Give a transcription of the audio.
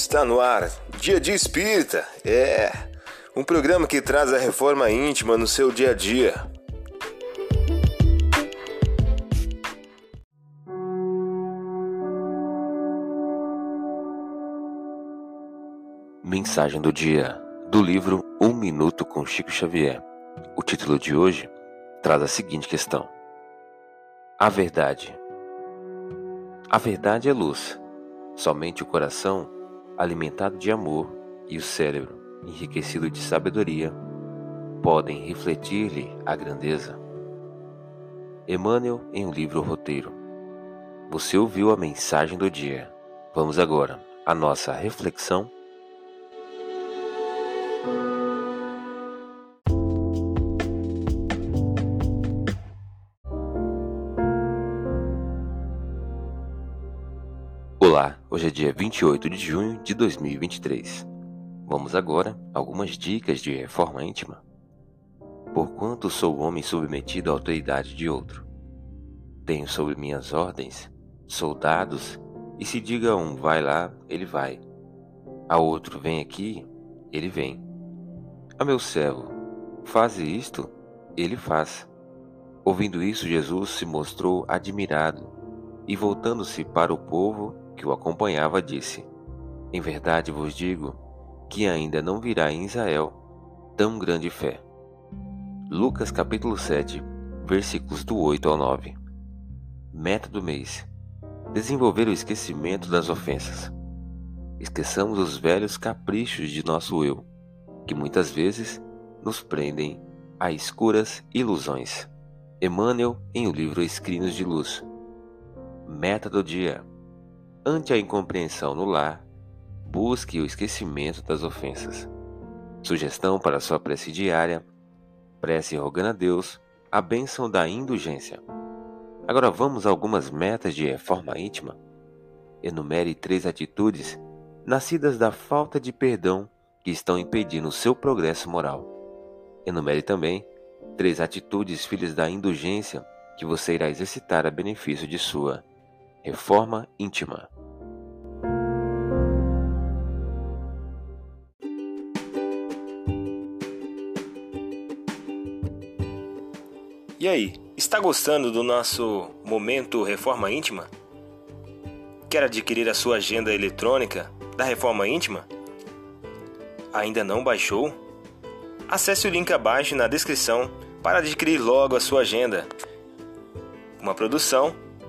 Está no ar, Dia de Espírita. É um programa que traz a reforma íntima no seu dia a dia. Mensagem do dia do livro Um Minuto com Chico Xavier. O título de hoje traz a seguinte questão: A verdade. A verdade é luz. Somente o coração alimentado de amor, e o cérebro, enriquecido de sabedoria, podem refletir-lhe a grandeza. Emmanuel em um livro roteiro. Você ouviu a mensagem do dia. Vamos agora à nossa reflexão. Olá, hoje é dia 28 de junho de 2023. Vamos agora a algumas dicas de reforma íntima. Porquanto sou homem submetido à autoridade de outro, tenho sob minhas ordens soldados, e se diga a um vai lá, ele vai. A outro vem aqui, ele vem. A meu servo, faze isto, ele faz. Ouvindo isso, Jesus se mostrou admirado e, voltando-se para o povo, que o acompanhava, disse: Em verdade vos digo que ainda não virá em Israel tão grande fé. Lucas capítulo 7, versículos do 8 ao 9. Meta do mês: desenvolver o esquecimento das ofensas. Esqueçamos os velhos caprichos de nosso eu, que muitas vezes nos prendem a escuras ilusões. Emmanuel em o livro Escrinos de Luz. Meta do dia: Ante a incompreensão no lar, busque o esquecimento das ofensas. Sugestão para sua prece diária: prece rogando a Deus a bênção da indulgência. Agora vamos a algumas metas de reforma íntima. Enumere três atitudes nascidas da falta de perdão que estão impedindo o seu progresso moral. Enumere também três atitudes filhas da indulgência que você irá exercitar a benefício de sua reforma íntima. E aí, está gostando do nosso momento Reforma Íntima? Quer adquirir a sua agenda eletrônica da Reforma Íntima? Ainda não baixou? Acesse o link abaixo na descrição para adquirir logo a sua agenda. Uma produção